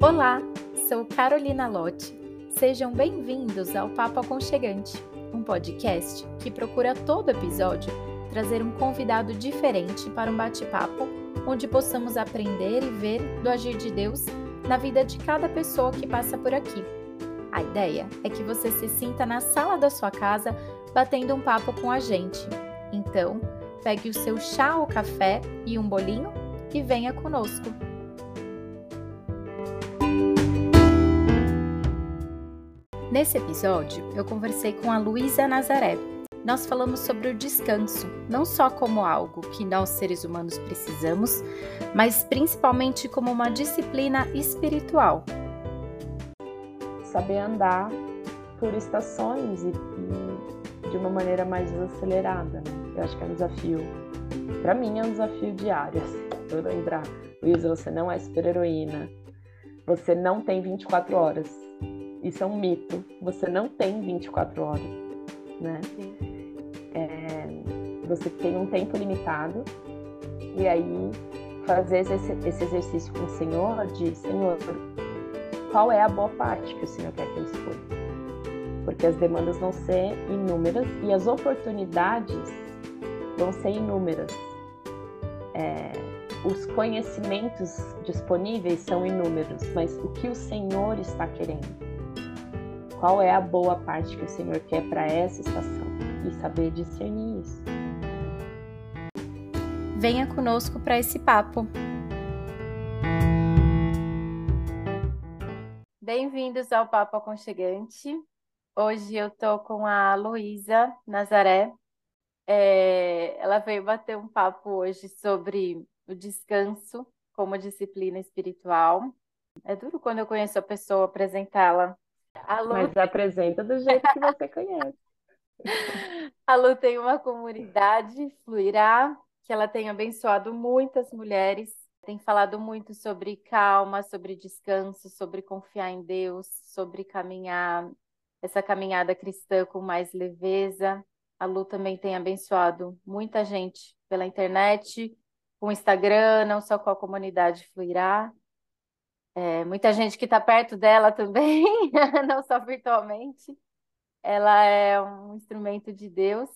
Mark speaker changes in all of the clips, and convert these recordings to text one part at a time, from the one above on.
Speaker 1: Olá, sou Carolina Lotti. Sejam bem-vindos ao Papo Aconchegante, um podcast que procura todo episódio trazer um convidado diferente para um bate-papo onde possamos aprender e ver do agir de Deus na vida de cada pessoa que passa por aqui. A ideia é que você se sinta na sala da sua casa batendo um papo com a gente. Então, pegue o seu chá ou café e um bolinho e venha conosco. Nesse episódio, eu conversei com a Luísa Nazaré. Nós falamos sobre o descanso, não só como algo que nós seres humanos precisamos, mas principalmente como uma disciplina espiritual.
Speaker 2: Saber andar por estações e, de uma maneira mais acelerada, né? Eu acho que é um desafio. Para mim é um desafio diário. Assim. Vou lembrar, Luísa, você não é super-heroína. Você não tem 24 horas isso é um mito. Você não tem 24 horas, né? É, você tem um tempo limitado e aí fazer esse, esse exercício com o Senhor de Senhor, qual é a boa parte que o Senhor quer que eu escolha? Porque as demandas vão ser inúmeras e as oportunidades vão ser inúmeras. É, os conhecimentos disponíveis são inúmeros, mas o que o Senhor está querendo? Qual é a boa parte que o Senhor quer para essa estação e saber discernir isso.
Speaker 1: Venha conosco para esse papo. Bem-vindos ao Papo Aconchegante. Hoje eu tô com a Luísa Nazaré. É, ela veio bater um papo hoje sobre o descanso como disciplina espiritual. É duro quando eu conheço a pessoa apresentá-la
Speaker 2: a Lu... Mas apresenta do jeito que você conhece.
Speaker 1: A Lu tem uma comunidade, Fluirá, que ela tem abençoado muitas mulheres, tem falado muito sobre calma, sobre descanso, sobre confiar em Deus, sobre caminhar essa caminhada cristã com mais leveza. A Lu também tem abençoado muita gente pela internet, com o Instagram, não só com a comunidade Fluirá. É, muita gente que está perto dela também, não só virtualmente. Ela é um instrumento de Deus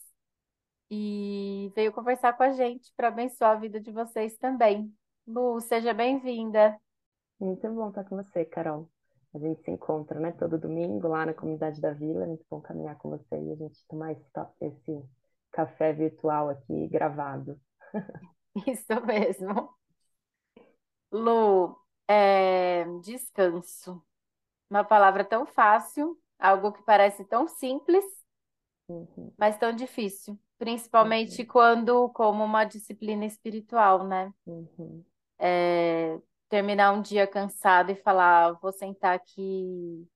Speaker 1: e veio conversar com a gente para abençoar a vida de vocês também. Lu, seja bem-vinda.
Speaker 2: Muito bom estar com você, Carol. A gente se encontra, né, todo domingo lá na comunidade da Vila. É muito bom caminhar com você e a gente tomar esse, esse café virtual aqui gravado.
Speaker 1: Isso mesmo. Lu, é, descanso. Uma palavra tão fácil, algo que parece tão simples,
Speaker 2: uhum.
Speaker 1: mas tão difícil. Principalmente uhum. quando, como uma disciplina espiritual, né?
Speaker 2: Uhum.
Speaker 1: É, terminar um dia cansado e falar, vou sentar aqui,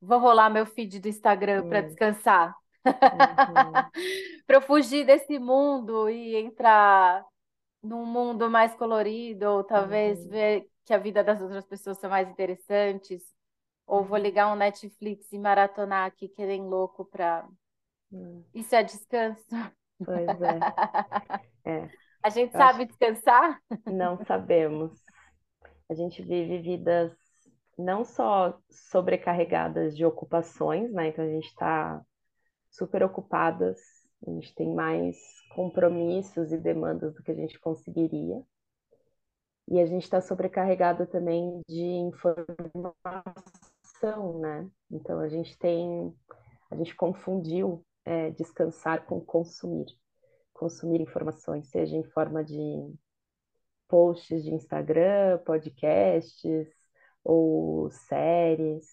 Speaker 1: vou rolar meu feed do Instagram para descansar. Uhum. para eu fugir desse mundo e entrar num mundo mais colorido, ou talvez uhum. ver que a vida das outras pessoas são mais interessantes, ou vou uhum. ligar um Netflix e maratonar aqui que nem louco para. Hum. Isso é descanso?
Speaker 2: Pois é. é.
Speaker 1: A gente Eu sabe descansar?
Speaker 2: Não sabemos. A gente vive vidas não só sobrecarregadas de ocupações, né? Então a gente está super ocupadas, a gente tem mais compromissos e demandas do que a gente conseguiria. E a gente está sobrecarregado também de informação, né? Então a gente tem, a gente confundiu é, descansar com consumir, consumir informações, seja em forma de posts de Instagram, podcasts ou séries,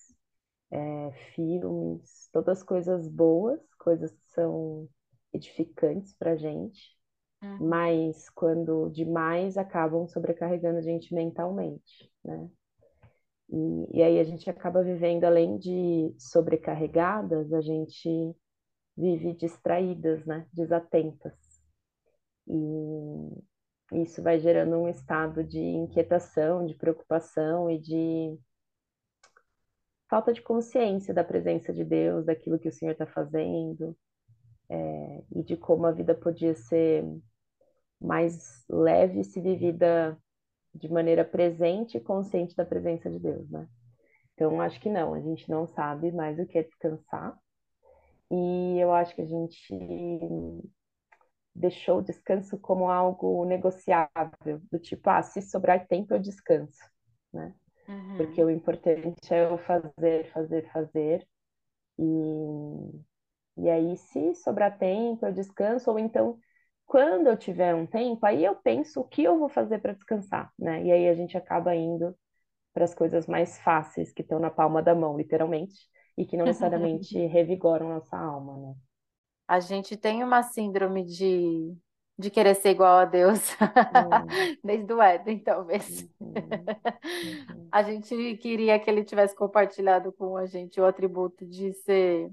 Speaker 2: é, filmes, todas coisas boas, coisas que são edificantes para gente, Uhum. mas quando demais acabam sobrecarregando a gente mentalmente, né? E, e aí a gente acaba vivendo, além de sobrecarregadas, a gente vive distraídas, né? Desatentas. E isso vai gerando um estado de inquietação, de preocupação e de falta de consciência da presença de Deus, daquilo que o Senhor está fazendo, é, e de como a vida podia ser mais leve se vivida de maneira presente e consciente da presença de Deus, né? Então, acho que não, a gente não sabe mais o que é descansar. E eu acho que a gente deixou o descanso como algo negociável, do tipo, ah, se sobrar tempo eu descanso, né? Uhum. Porque o importante é eu fazer, fazer, fazer. E, e aí, se sobrar tempo, eu descanso, ou então, quando eu tiver um tempo, aí eu penso o que eu vou fazer para descansar, né? E aí a gente acaba indo para as coisas mais fáceis que estão na palma da mão, literalmente, e que não necessariamente revigoram nossa alma, né?
Speaker 1: A gente tem uma síndrome de, de querer ser igual a Deus, hum. desde o Éden, talvez. Uhum. Uhum. A gente queria que ele tivesse compartilhado com a gente o atributo de ser.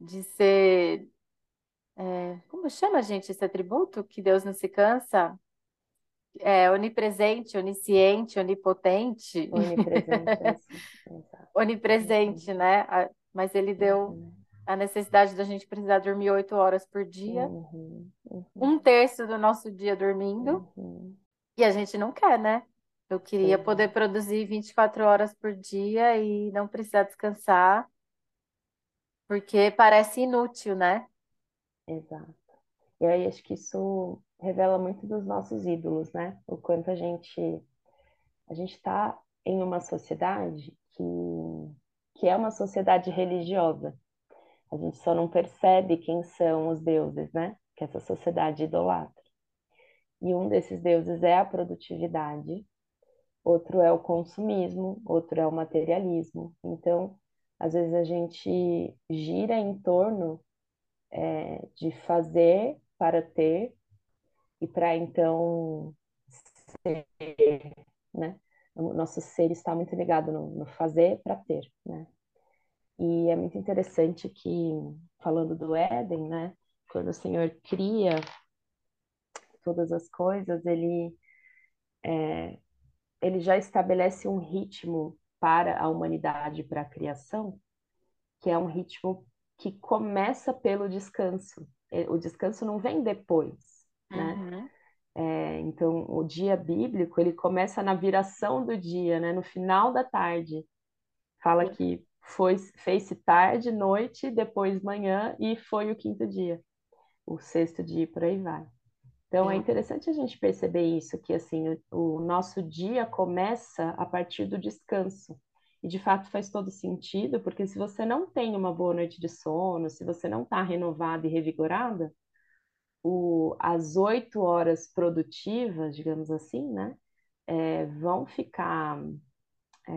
Speaker 1: De ser. É, como chama, gente, esse atributo? Que Deus não se cansa? é, onipresente, onisciente, onipotente.
Speaker 2: Onipresente,
Speaker 1: onipresente, né? Mas ele deu uhum. a necessidade da gente precisar dormir oito horas por dia, uhum. Uhum. um terço do nosso dia dormindo, uhum. e a gente não quer, né? Eu queria poder produzir 24 horas por dia e não precisar descansar, porque parece inútil, né?
Speaker 2: Exato. E aí acho que isso revela muito dos nossos ídolos, né? O quanto a gente a gente está em uma sociedade que que é uma sociedade religiosa. A gente só não percebe quem são os deuses, né? Que essa sociedade idolatra. E um desses deuses é a produtividade, outro é o consumismo, outro é o materialismo. Então, às vezes a gente gira em torno é, de fazer para ter e para então ser, né? O nosso ser está muito ligado no, no fazer para ter, né? E é muito interessante que, falando do Éden, né? Quando o Senhor cria todas as coisas, ele, é, ele já estabelece um ritmo para a humanidade, para a criação, que é um ritmo que começa pelo descanso. O descanso não vem depois, né? Uhum. É, então, o dia bíblico, ele começa na viração do dia, né? No final da tarde. Fala que foi fez-se tarde, noite, depois manhã e foi o quinto dia. O sexto dia, por aí vai. Então, é interessante a gente perceber isso, que assim, o, o nosso dia começa a partir do descanso. E de fato faz todo sentido, porque se você não tem uma boa noite de sono, se você não está renovada e revigorada, o, as oito horas produtivas, digamos assim, né, é, vão ficar é,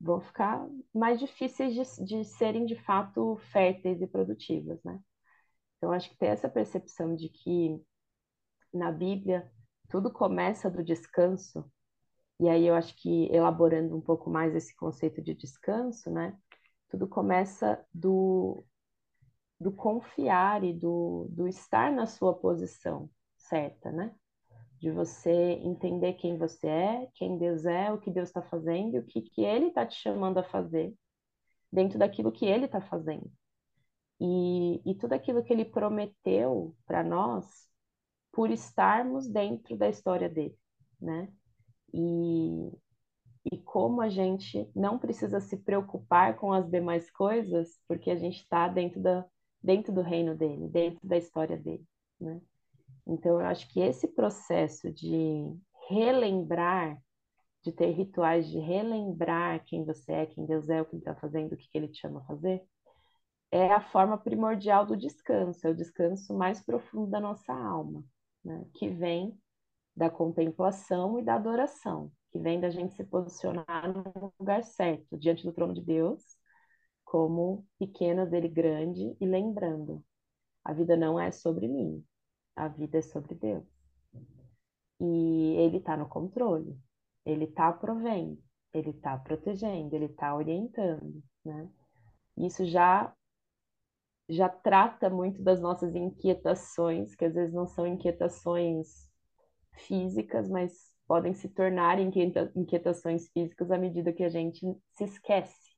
Speaker 2: vão ficar mais difíceis de, de, serem de fato férteis e produtivas, né? Então acho que ter essa percepção de que na Bíblia tudo começa do descanso e aí eu acho que elaborando um pouco mais esse conceito de descanso, né? Tudo começa do do confiar e do, do estar na sua posição certa, né? De você entender quem você é, quem Deus é, o que Deus está fazendo e o que, que Ele está te chamando a fazer dentro daquilo que Ele está fazendo. E, e tudo aquilo que Ele prometeu para nós por estarmos dentro da história dele, né? E, e como a gente não precisa se preocupar com as demais coisas, porque a gente está dentro da, dentro do reino dele, dentro da história dele, né? Então, eu acho que esse processo de relembrar, de ter rituais de relembrar quem você é, quem Deus é, o que Ele está fazendo, o que, Ele te chama a fazer, é a forma primordial do descanso, é o descanso mais profundo da nossa alma, né? que vem da contemplação e da adoração, que vem da gente se posicionar no lugar certo, diante do trono de Deus, como pequena dele grande e lembrando, a vida não é sobre mim, a vida é sobre Deus. E ele está no controle, ele está provendo, ele está protegendo, ele está orientando, né? Isso já já trata muito das nossas inquietações, que às vezes não são inquietações físicas, mas podem se tornar inquietações físicas à medida que a gente se esquece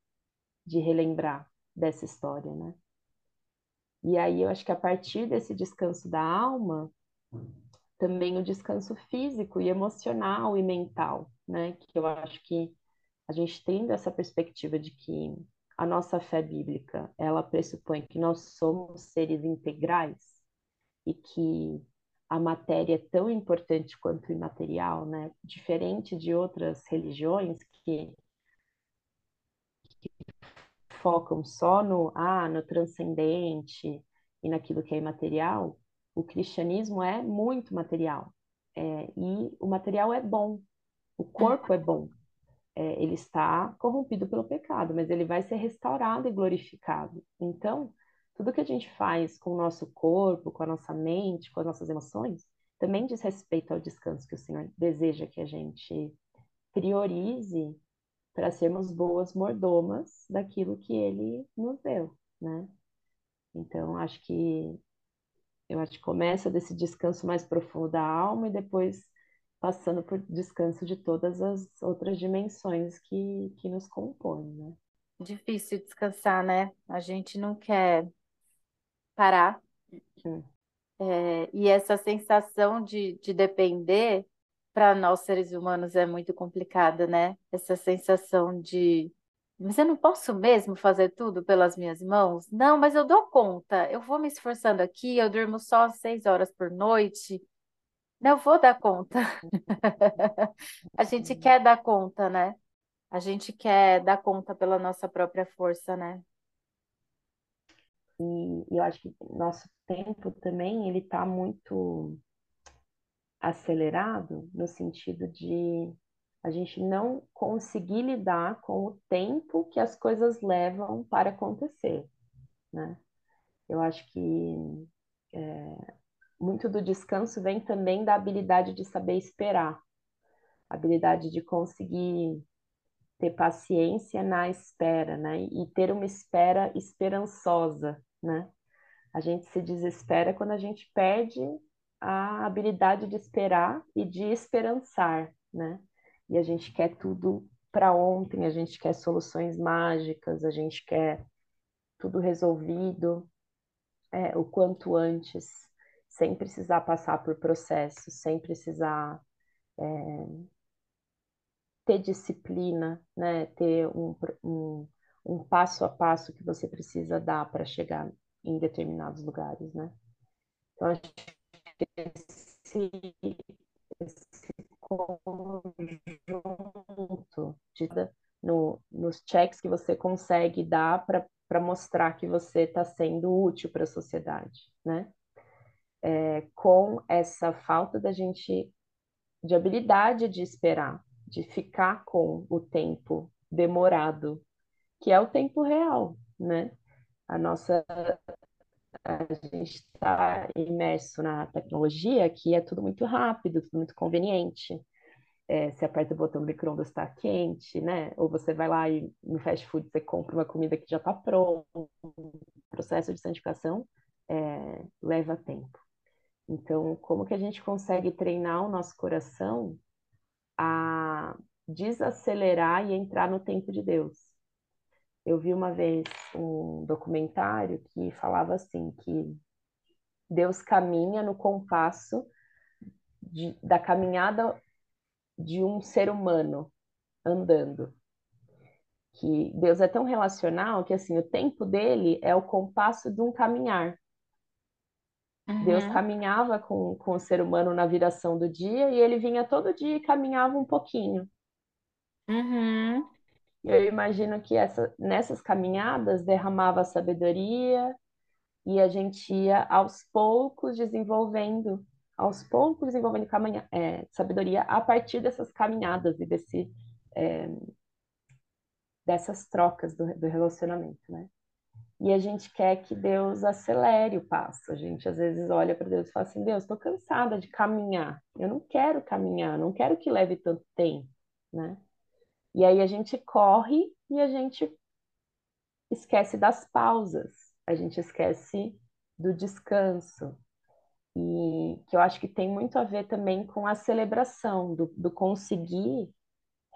Speaker 2: de relembrar dessa história, né? E aí eu acho que a partir desse descanso da alma, também o descanso físico e emocional e mental, né? Que eu acho que a gente tendo essa perspectiva de que a nossa fé bíblica, ela pressupõe que nós somos seres integrais e que a matéria é tão importante quanto imaterial, né? Diferente de outras religiões que, que focam só no ah, no transcendente e naquilo que é imaterial, o cristianismo é muito material. É, e o material é bom, o corpo é bom. É, ele está corrompido pelo pecado, mas ele vai ser restaurado e glorificado. Então, tudo que a gente faz com o nosso corpo, com a nossa mente, com as nossas emoções, também diz respeito ao descanso que o Senhor deseja que a gente priorize para sermos boas mordomas daquilo que Ele nos deu, né? Então, acho que eu acho que começa desse descanso mais profundo da alma e depois passando por descanso de todas as outras dimensões que, que nos compõem, né?
Speaker 1: Difícil descansar, né? A gente não quer parar. Hum. É, e essa sensação de, de depender, para nós seres humanos, é muito complicada, né? Essa sensação de mas eu não posso mesmo fazer tudo pelas minhas mãos? Não, mas eu dou conta. Eu vou me esforçando aqui, eu durmo só seis horas por noite. Não vou dar conta. A gente quer dar conta, né? A gente quer dar conta pela nossa própria força, né?
Speaker 2: E eu acho que nosso tempo também ele está muito acelerado no sentido de a gente não conseguir lidar com o tempo que as coisas levam para acontecer, né? Eu acho que é, muito do descanso vem também da habilidade de saber esperar, habilidade de conseguir ter paciência na espera, né? E ter uma espera esperançosa, né? A gente se desespera quando a gente perde a habilidade de esperar e de esperançar, né? e a gente quer tudo para ontem, a gente quer soluções mágicas, a gente quer tudo resolvido é, o quanto antes, sem precisar passar por processos, sem precisar é, ter disciplina, né? ter um, um, um passo a passo que você precisa dar para chegar em determinados lugares. Né? Então, acho que esse, esse conjunto de, no, nos checks que você consegue dar para mostrar que você está sendo útil para a sociedade, né? É, com essa falta da gente de habilidade de esperar, de ficar com o tempo demorado, que é o tempo real, né? A nossa a gente está imerso na tecnologia que é tudo muito rápido, tudo muito conveniente. É, você aperta o botão do micro-ondas está quente, né? Ou você vai lá e no fast food você compra uma comida que já está pronta. O processo de santificação é, leva tempo. Então, como que a gente consegue treinar o nosso coração a desacelerar e entrar no tempo de Deus? Eu vi uma vez um documentário que falava assim que Deus caminha no compasso de, da caminhada de um ser humano andando. Que Deus é tão relacional que assim o tempo dele é o compasso de um caminhar. Uhum. Deus caminhava com, com o ser humano na viração do dia e ele vinha todo dia e caminhava um pouquinho.
Speaker 1: Uhum.
Speaker 2: Eu imagino que essa, nessas caminhadas derramava sabedoria e a gente ia aos poucos desenvolvendo, aos poucos desenvolvendo caminha, é, sabedoria a partir dessas caminhadas e desse, é, dessas trocas do, do relacionamento, né? E a gente quer que Deus acelere o passo. A gente às vezes olha para Deus e fala assim: Deus, estou cansada de caminhar. Eu não quero caminhar, não quero que leve tanto tempo, né? E aí a gente corre e a gente esquece das pausas, a gente esquece do descanso. E que eu acho que tem muito a ver também com a celebração, do, do conseguir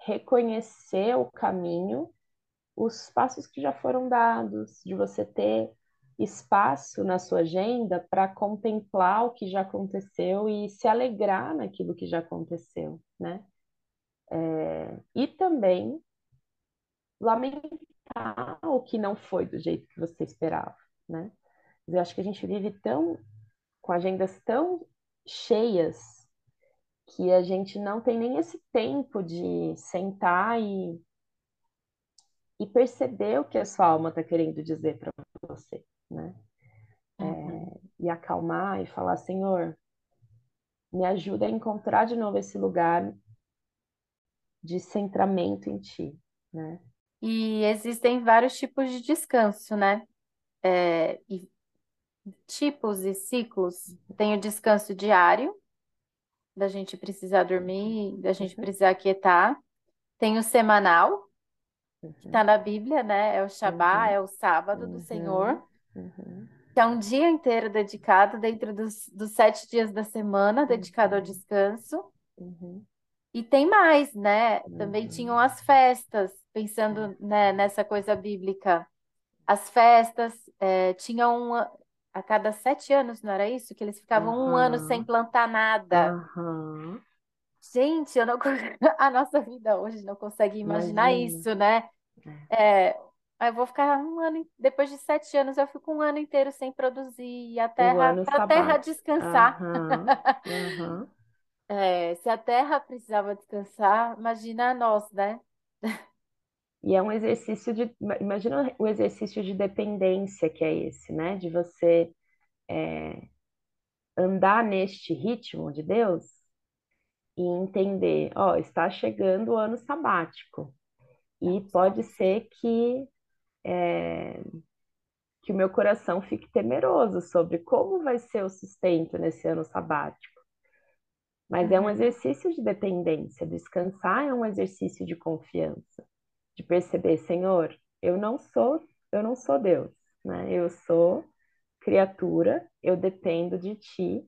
Speaker 2: reconhecer o caminho, os passos que já foram dados, de você ter espaço na sua agenda para contemplar o que já aconteceu e se alegrar naquilo que já aconteceu, né? É, e também lamentar o que não foi do jeito que você esperava, né? Eu acho que a gente vive tão com agendas tão cheias que a gente não tem nem esse tempo de sentar e, e perceber o que a sua alma está querendo dizer para você, né? Uhum. É, e acalmar e falar, Senhor, me ajuda a encontrar de novo esse lugar de centramento em Ti, né?
Speaker 1: E existem vários tipos de descanso, né? É, e tipos e ciclos. Tem o descanso diário, da gente precisar dormir, da gente uhum. precisar quietar. Tem o semanal, que está na Bíblia, né? É o Shabá, uhum. é o sábado do Senhor, uhum. que é um dia inteiro dedicado dentro dos, dos sete dias da semana, dedicado ao descanso. E tem mais, né? Também tinham as festas, pensando né, nessa coisa bíblica. As festas é, tinham a cada sete anos, não era isso? Que eles ficavam uhum. um ano sem plantar nada.
Speaker 2: Uhum.
Speaker 1: Gente, eu não a nossa vida hoje não consegue imaginar Imagina. isso, né? É, eu vou ficar um ano, depois de sete anos, eu fico um ano inteiro sem produzir e a terra, a terra descansar.
Speaker 2: Uhum.
Speaker 1: é, se a terra precisava descansar, imagina nós, né?
Speaker 2: E é um exercício de. Imagina o exercício de dependência que é esse, né? De você é, andar neste ritmo de Deus e entender: ó, está chegando o ano sabático. E pode ser que. É, que o meu coração fique temeroso sobre como vai ser o sustento nesse ano sabático. Mas é um exercício de dependência. Descansar é um exercício de confiança de perceber, Senhor, eu não sou, eu não sou Deus, né? Eu sou criatura, eu dependo de ti.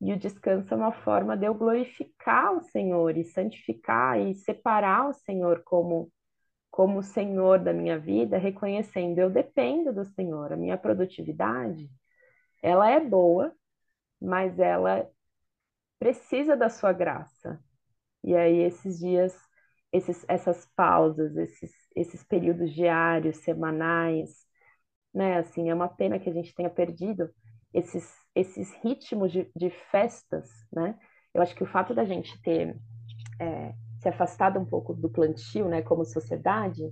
Speaker 2: E o descanso é uma forma de eu glorificar o Senhor e santificar e separar o Senhor como como Senhor da minha vida, reconhecendo eu dependo do Senhor, a minha produtividade, ela é boa, mas ela precisa da sua graça. E aí esses dias esses, essas pausas, esses, esses períodos diários, semanais, né? Assim, é uma pena que a gente tenha perdido esses, esses ritmos de, de festas, né? Eu acho que o fato da gente ter é, se afastado um pouco do plantio, né, como sociedade,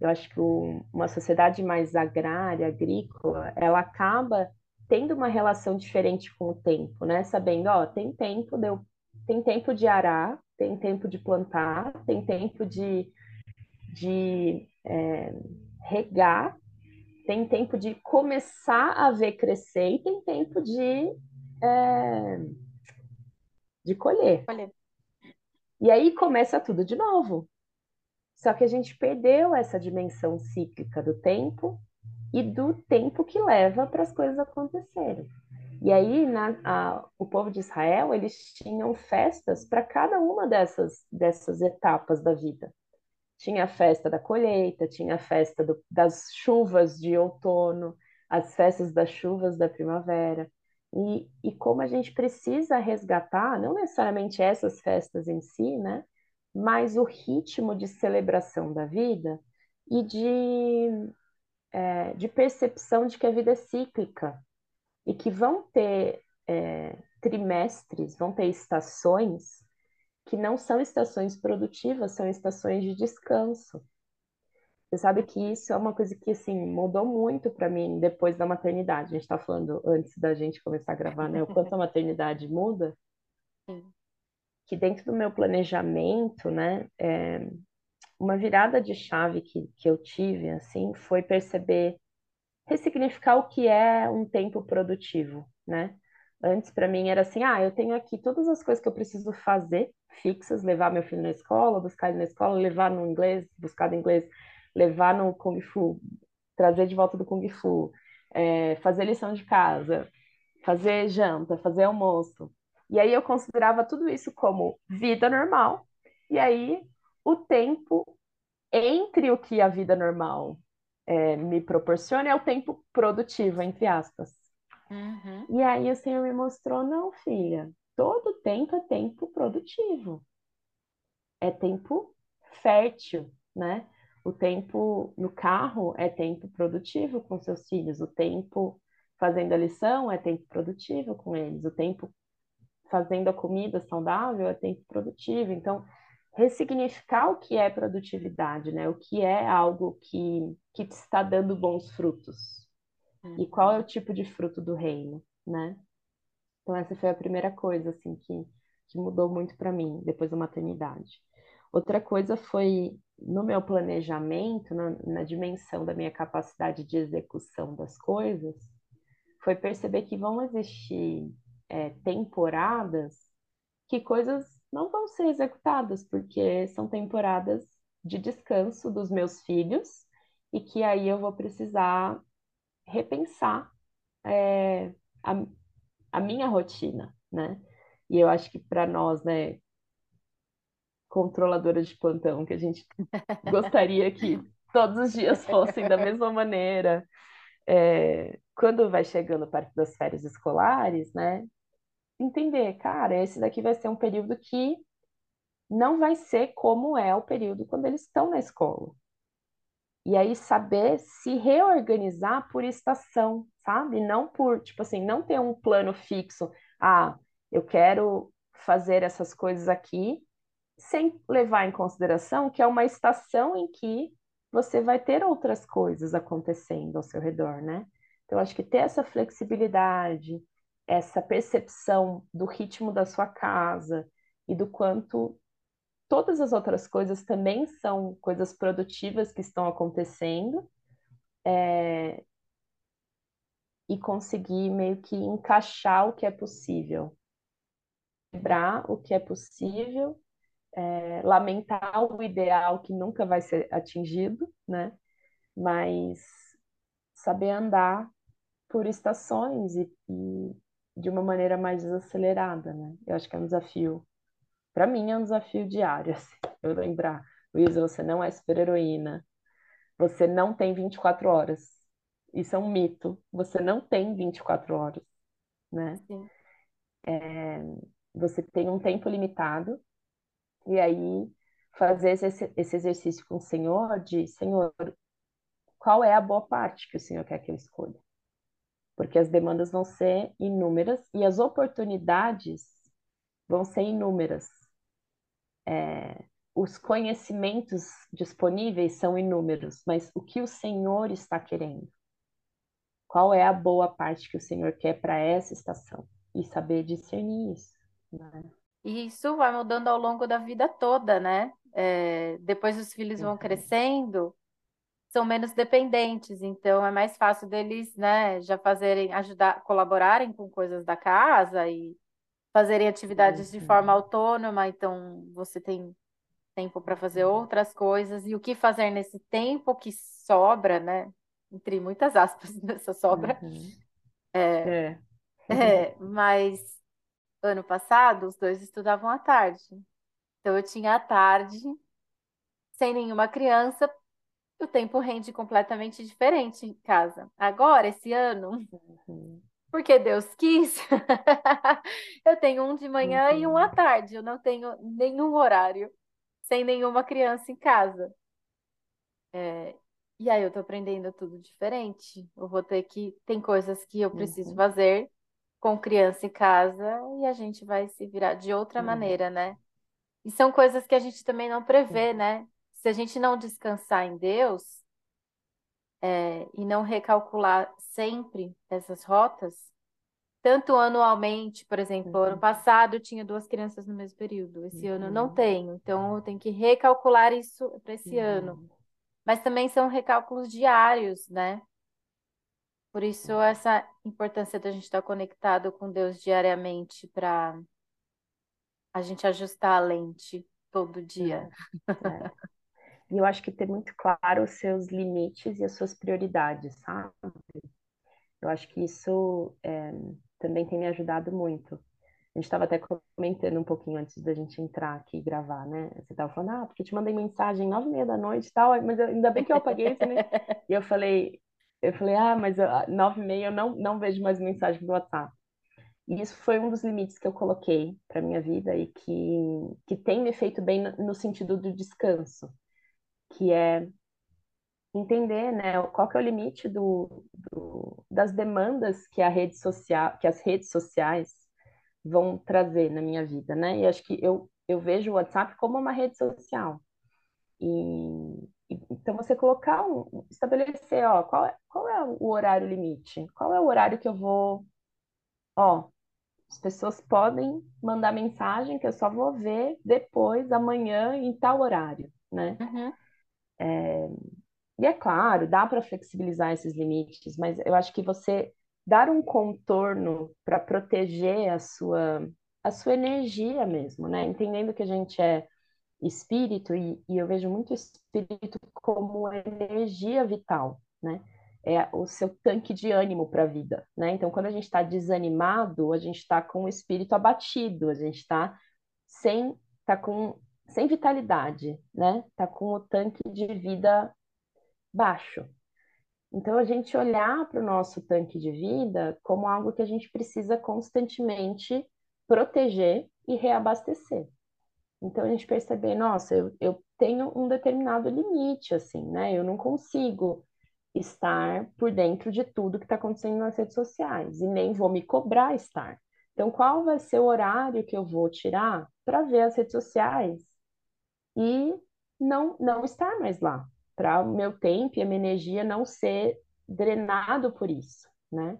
Speaker 2: eu acho que o, uma sociedade mais agrária, agrícola, ela acaba tendo uma relação diferente com o tempo, né? Sabendo, ó, tem tempo de eu, tem tempo de arar, tem tempo de plantar, tem tempo de, de é, regar, tem tempo de começar a ver crescer e tem tempo de, é, de colher. colher. E aí começa tudo de novo. Só que a gente perdeu essa dimensão cíclica do tempo e do tempo que leva para as coisas acontecerem. E aí, na, a, o povo de Israel, eles tinham festas para cada uma dessas, dessas etapas da vida. Tinha a festa da colheita, tinha a festa do, das chuvas de outono, as festas das chuvas da primavera. E, e como a gente precisa resgatar, não necessariamente essas festas em si, né? Mas o ritmo de celebração da vida e de, é, de percepção de que a vida é cíclica, e que vão ter é, trimestres, vão ter estações que não são estações produtivas, são estações de descanso. Você sabe que isso é uma coisa que assim mudou muito para mim depois da maternidade. A gente está falando antes da gente começar a gravar, né? O quanto a maternidade muda. Sim. Que dentro do meu planejamento, né? É, uma virada de chave que, que eu tive, assim, foi perceber ressignificar o que é um tempo produtivo, né? Antes, para mim, era assim: ah, eu tenho aqui todas as coisas que eu preciso fazer fixas, levar meu filho na escola, buscar ele na escola, levar no inglês, buscar no inglês, levar no Kung Fu, trazer de volta do Kung Fu, é, fazer lição de casa, fazer janta, fazer almoço. E aí eu considerava tudo isso como vida normal. E aí o tempo entre o que a vida normal é, me proporciona é o tempo produtivo, entre aspas.
Speaker 1: Uhum.
Speaker 2: E aí o Senhor me mostrou, não, filha, todo tempo é tempo produtivo. É tempo fértil, né? O tempo no carro é tempo produtivo com seus filhos, o tempo fazendo a lição é tempo produtivo com eles, o tempo fazendo a comida saudável é tempo produtivo. Então, ressignificar o que é produtividade, né? O que é algo que, que te está dando bons frutos. Uhum. E qual é o tipo de fruto do reino, né? Então essa foi a primeira coisa assim que, que mudou muito para mim depois da maternidade. Outra coisa foi no meu planejamento, na, na dimensão da minha capacidade de execução das coisas, foi perceber que vão existir é, temporadas que coisas não vão ser executadas, porque são temporadas de descanso dos meus filhos e que aí eu vou precisar repensar é, a, a minha rotina, né? E eu acho que para nós, né, controladoras de plantão, que a gente gostaria que todos os dias fossem da mesma maneira, é, quando vai chegando perto das férias escolares, né, entender, cara, esse daqui vai ser um período que não vai ser como é o período quando eles estão na escola. E aí saber se reorganizar por estação, sabe? Não por, tipo assim, não ter um plano fixo. Ah, eu quero fazer essas coisas aqui, sem levar em consideração que é uma estação em que você vai ter outras coisas acontecendo ao seu redor, né? Então, acho que ter essa flexibilidade, essa percepção do ritmo da sua casa e do quanto todas as outras coisas também são coisas produtivas que estão acontecendo é, e conseguir meio que encaixar o que é possível, quebrar o que é possível, é, lamentar o ideal que nunca vai ser atingido, né? Mas saber andar por estações e, e de uma maneira mais desacelerada, né? Eu acho que é um desafio. Para mim é um desafio diário, assim, eu lembrar, Luísa, você não é super-heroína, você não tem 24 horas. Isso é um mito. Você não tem 24 horas, né?
Speaker 1: Sim.
Speaker 2: É, você tem um tempo limitado, e aí fazer esse, esse exercício com o Senhor de, Senhor, qual é a boa parte que o Senhor quer que eu escolha? Porque as demandas vão ser inúmeras e as oportunidades vão ser inúmeras. É, os conhecimentos disponíveis são inúmeros, mas o que o Senhor está querendo? Qual é a boa parte que o Senhor quer para essa estação? E saber discernir isso. Né?
Speaker 1: E isso vai mudando ao longo da vida toda, né? É, depois os filhos vão crescendo, são menos dependentes, então é mais fácil deles, né, já fazerem, ajudar, colaborarem com coisas da casa e fazerem atividades uhum. de forma autônoma, então você tem tempo para fazer outras coisas e o que fazer nesse tempo que sobra, né, entre muitas aspas nessa sobra. Uhum. É, é. é, mas ano passado os dois estudavam à tarde, então eu tinha à tarde sem nenhuma criança o tempo rende completamente diferente em casa. Agora, esse ano, uhum. porque Deus quis, eu tenho um de manhã uhum. e um à uhum. tarde. Eu não tenho nenhum horário sem nenhuma criança em casa. É, e aí eu tô aprendendo tudo diferente. Eu vou ter que. Tem coisas que eu preciso uhum. fazer com criança em casa e a gente vai se virar de outra uhum. maneira, né? E são coisas que a gente também não prevê, né? Se a gente não descansar em Deus é, e não recalcular sempre essas rotas, tanto anualmente, por exemplo, uhum. ano passado eu tinha duas crianças no mesmo período, esse uhum. ano eu não uhum. tenho, então eu tenho que recalcular isso para esse uhum. ano. Mas também são recálculos diários, né? Por isso essa importância da gente estar conectado com Deus diariamente para a gente ajustar a lente todo dia.
Speaker 2: É. E eu acho que ter muito claro os seus limites e as suas prioridades, sabe? Eu acho que isso é, também tem me ajudado muito. A gente estava até comentando um pouquinho antes da gente entrar aqui e gravar, né? Você estava falando, ah, porque eu te mandei mensagem nove e meia da noite e tal, mas ainda bem que eu apaguei isso, né? E eu falei, eu falei, ah, mas nove e meia eu não, não vejo mais mensagem do WhatsApp. E isso foi um dos limites que eu coloquei para minha vida e que, que tem me feito bem no sentido do descanso, que é entender, né, qual que é o limite do, do, das demandas que a rede social, que as redes sociais vão trazer na minha vida, né? E acho que eu, eu vejo o WhatsApp como uma rede social. E, então você colocar um, estabelecer, ó, qual é, qual é o horário limite? Qual é o horário que eu vou, ó, as pessoas podem mandar mensagem que eu só vou ver depois, amanhã, em tal horário, né? Uhum. É, e é claro, dá para flexibilizar esses limites, mas eu acho que você dar um contorno para proteger a sua, a sua energia mesmo, né? Entendendo que a gente é espírito e, e eu vejo muito espírito como energia vital, né? É o seu tanque de ânimo para a vida, né? Então, quando a gente está desanimado, a gente está com o espírito abatido, a gente está sem, tá com sem vitalidade, né? Tá com o tanque de vida baixo. Então, a gente olhar para o nosso tanque de vida como algo que a gente precisa constantemente proteger e reabastecer. Então, a gente perceber, nossa, eu, eu tenho um determinado limite, assim, né? Eu não consigo estar por dentro de tudo que está acontecendo nas redes sociais e nem vou me cobrar estar. Então, qual vai ser o horário que eu vou tirar para ver as redes sociais e não, não estar mais lá? para o meu tempo e a minha energia não ser drenado por isso, né?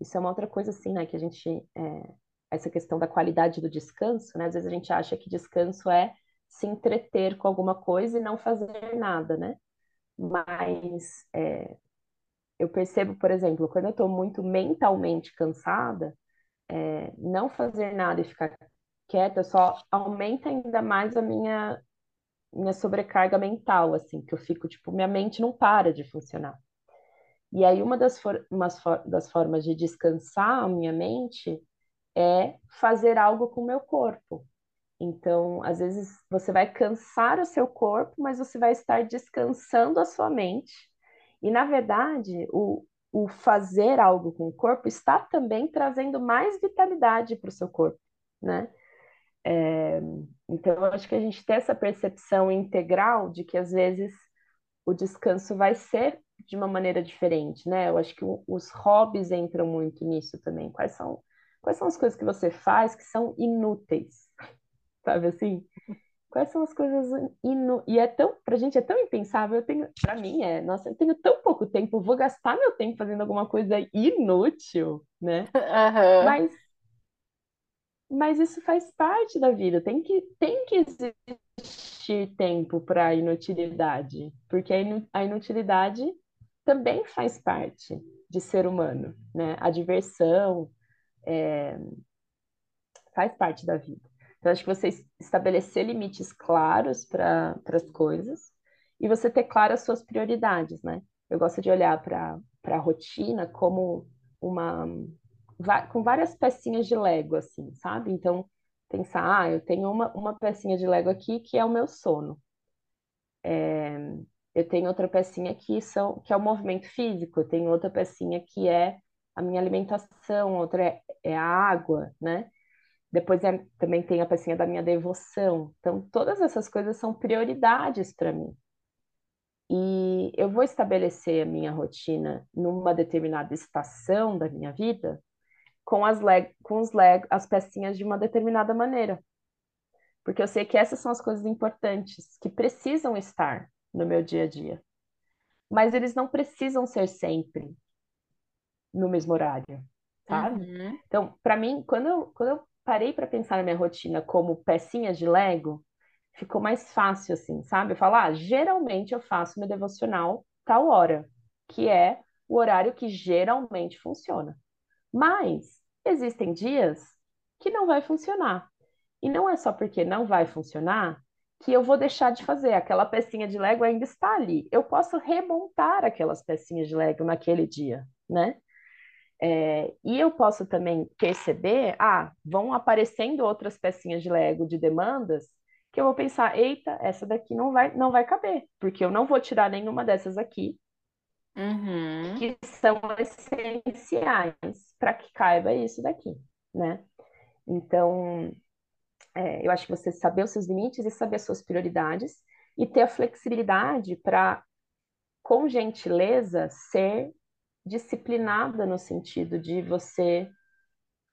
Speaker 2: Isso é uma outra coisa assim, né? Que a gente é, essa questão da qualidade do descanso, né? Às vezes a gente acha que descanso é se entreter com alguma coisa e não fazer nada, né? Mas é, eu percebo, por exemplo, quando eu estou muito mentalmente cansada, é, não fazer nada e ficar quieta só aumenta ainda mais a minha minha sobrecarga mental, assim, que eu fico, tipo, minha mente não para de funcionar. E aí, uma das, for for das formas de descansar a minha mente é fazer algo com o meu corpo. Então, às vezes, você vai cansar o seu corpo, mas você vai estar descansando a sua mente. E, na verdade, o, o fazer algo com o corpo está também trazendo mais vitalidade para o seu corpo, né? É, então, acho que a gente tem essa percepção integral de que, às vezes, o descanso vai ser de uma maneira diferente, né? Eu acho que o, os hobbies entram muito nisso também. Quais são, quais são as coisas que você faz que são inúteis? Sabe assim? Quais são as coisas inúteis? E é tão, pra gente é tão impensável, eu tenho, pra mim é, nossa, eu tenho tão pouco tempo, vou gastar meu tempo fazendo alguma coisa inútil, né? Uhum. Mas mas isso faz parte da vida. Tem que, tem que existir tempo para a inutilidade, porque a inutilidade também faz parte de ser humano, né? A diversão é, faz parte da vida. Então, acho que você estabelecer limites claros para as coisas e você ter claras as suas prioridades, né? Eu gosto de olhar para a rotina como uma com várias pecinhas de Lego, assim, sabe? Então, pensar, ah, eu tenho uma, uma pecinha de Lego aqui que é o meu sono. É, eu tenho outra pecinha que, são, que é o movimento físico, eu tenho outra pecinha que é a minha alimentação, outra é, é a água, né? Depois é, também tem a pecinha da minha devoção. Então, todas essas coisas são prioridades para mim. E eu vou estabelecer a minha rotina numa determinada estação da minha vida com as leg com os leg as pecinhas de uma determinada maneira. Porque eu sei que essas são as coisas importantes que precisam estar no meu dia a dia. Mas eles não precisam ser sempre no mesmo horário, sabe? Uhum. Então, para mim, quando eu, quando eu parei para pensar na minha rotina como pecinhas de Lego, ficou mais fácil assim, sabe? Eu falo, ah, geralmente eu faço meu devocional tal hora, que é o horário que geralmente funciona. Mas existem dias que não vai funcionar. E não é só porque não vai funcionar que eu vou deixar de fazer. Aquela pecinha de Lego ainda está ali. Eu posso remontar aquelas pecinhas de Lego naquele dia, né? É, e eu posso também perceber, ah, vão aparecendo outras pecinhas de Lego de demandas que eu vou pensar, eita, essa daqui não vai, não vai caber, porque eu não vou tirar nenhuma dessas aqui,
Speaker 1: Uhum.
Speaker 2: que são essenciais para que caiba isso daqui, né? Então, é, eu acho que você saber os seus limites e saber as suas prioridades e ter a flexibilidade para, com gentileza, ser disciplinada no sentido de você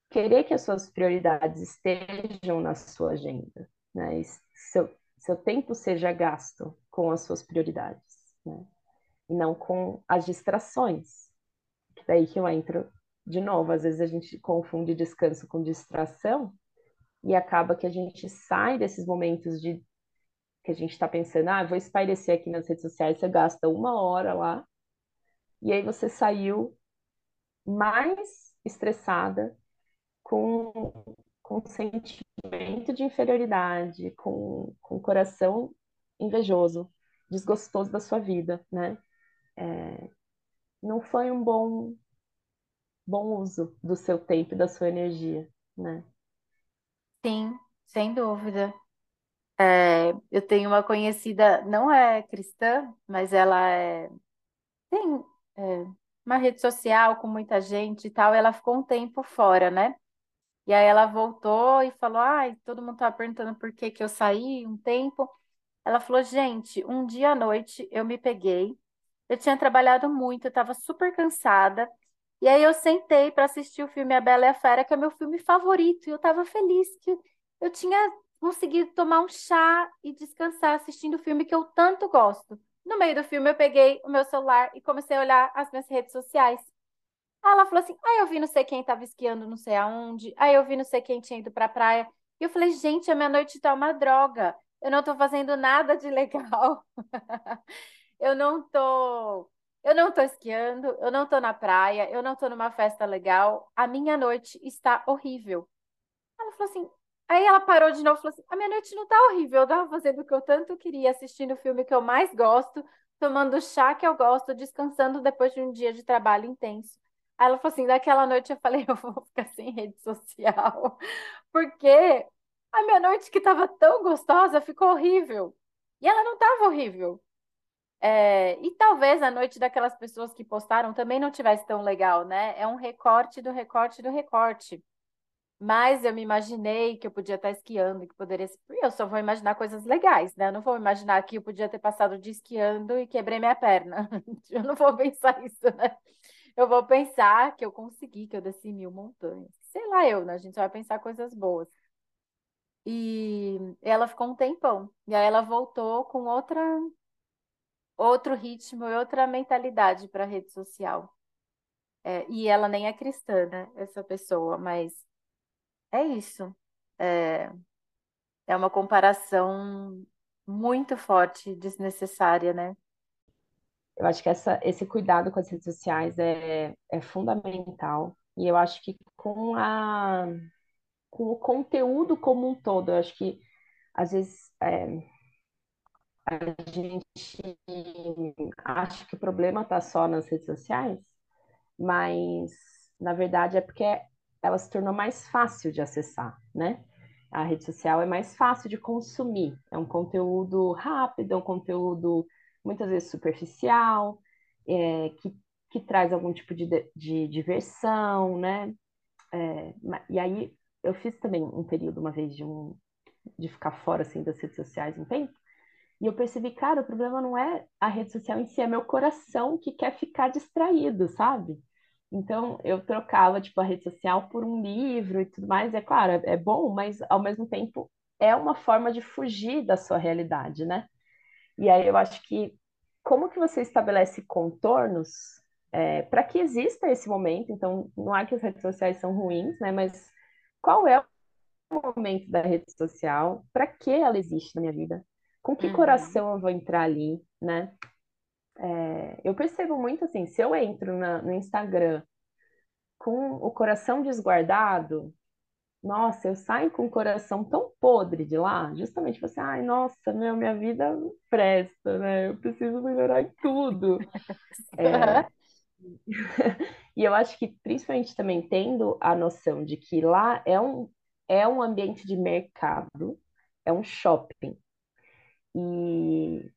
Speaker 2: querer que as suas prioridades estejam na sua agenda, né? E seu, seu tempo seja gasto com as suas prioridades, né? E não com as distrações. Que daí que eu entro de novo. Às vezes a gente confunde descanso com distração e acaba que a gente sai desses momentos de que a gente está pensando, ah, vou espairecer aqui nas redes sociais, você gasta uma hora lá, e aí você saiu mais estressada, com, com sentimento de inferioridade, com, com coração invejoso, desgostoso da sua vida, né? É, não foi um bom, bom uso do seu tempo e da sua energia, né?
Speaker 1: Sim, sem dúvida. É, eu tenho uma conhecida, não é cristã, mas ela é, tem é, uma rede social com muita gente e tal. Ela ficou um tempo fora, né? E aí ela voltou e falou: Ai, todo mundo tava perguntando por que que eu saí um tempo. Ela falou: Gente, um dia à noite eu me peguei. Eu tinha trabalhado muito, eu estava super cansada. E aí eu sentei para assistir o filme A Bela e a Fera, que é meu filme favorito. E eu estava feliz que eu tinha conseguido tomar um chá e descansar assistindo o filme que eu tanto gosto. No meio do filme, eu peguei o meu celular e comecei a olhar as minhas redes sociais. Aí ela falou assim: aí eu vi não sei quem estava esquiando não sei aonde, aí eu vi não sei quem tinha ido para a praia. E eu falei: gente, a minha noite tá uma droga. Eu não estou fazendo nada de legal. eu não tô, eu não tô esquiando, eu não tô na praia, eu não tô numa festa legal. A minha noite está horrível. Ela falou assim, Aí ela parou de novo e falou assim: a minha noite não tá horrível, eu tava fazendo o que eu tanto queria, assistindo o filme que eu mais gosto, tomando chá que eu gosto, descansando depois de um dia de trabalho intenso. Aí ela falou assim: daquela noite eu falei, eu vou ficar sem rede social, porque a minha noite que tava tão gostosa ficou horrível. E ela não tava horrível. É, e talvez a noite daquelas pessoas que postaram também não tivesse tão legal, né? É um recorte do recorte do recorte. Mas eu me imaginei que eu podia estar esquiando, que poderia. Eu só vou imaginar coisas legais, né? Eu não vou imaginar que eu podia ter passado de esquiando e quebrei minha perna. Eu não vou pensar isso, né? Eu vou pensar que eu consegui, que eu desci mil montanhas. Sei lá, eu, né? A gente só vai pensar coisas boas. E ela ficou um tempão. E aí ela voltou com outra, outro ritmo e outra mentalidade para a rede social. É, e ela nem é cristã, né? Essa pessoa, mas é isso. É, é uma comparação muito forte, desnecessária, né?
Speaker 2: Eu acho que essa, esse cuidado com as redes sociais é, é fundamental. E eu acho que com a, com o conteúdo como um todo, eu acho que às vezes é, a gente acha que o problema está só nas redes sociais, mas na verdade é porque ela se tornou mais fácil de acessar, né? A rede social é mais fácil de consumir, é um conteúdo rápido, é um conteúdo muitas vezes superficial, é, que, que traz algum tipo de, de diversão, né? É, e aí eu fiz também um período uma vez de um de ficar fora assim das redes sociais um tempo e eu percebi, cara, o problema não é a rede social em si, é meu coração que quer ficar distraído, sabe? Então, eu trocava, tipo, a rede social por um livro e tudo mais. É claro, é, é bom, mas ao mesmo tempo é uma forma de fugir da sua realidade, né? E aí eu acho que como que você estabelece contornos é, para que exista esse momento? Então, não é que as redes sociais são ruins, né? Mas qual é o momento da rede social? Para que ela existe na minha vida? Com que uhum. coração eu vou entrar ali, né? É, eu percebo muito assim, se eu entro na, no Instagram com o coração desguardado, nossa, eu saio com o coração tão podre de lá, justamente você, ai, nossa, meu, minha vida presta, né? Eu preciso melhorar em tudo. É, e eu acho que, principalmente também tendo a noção de que lá é um, é um ambiente de mercado, é um shopping. E